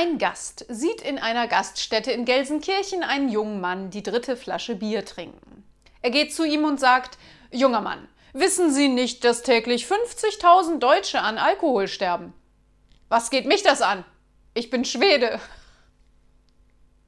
Ein Gast sieht in einer Gaststätte in Gelsenkirchen einen jungen Mann die dritte Flasche Bier trinken. Er geht zu ihm und sagt, Junger Mann, wissen Sie nicht, dass täglich 50.000 Deutsche an Alkohol sterben? Was geht mich das an? Ich bin Schwede.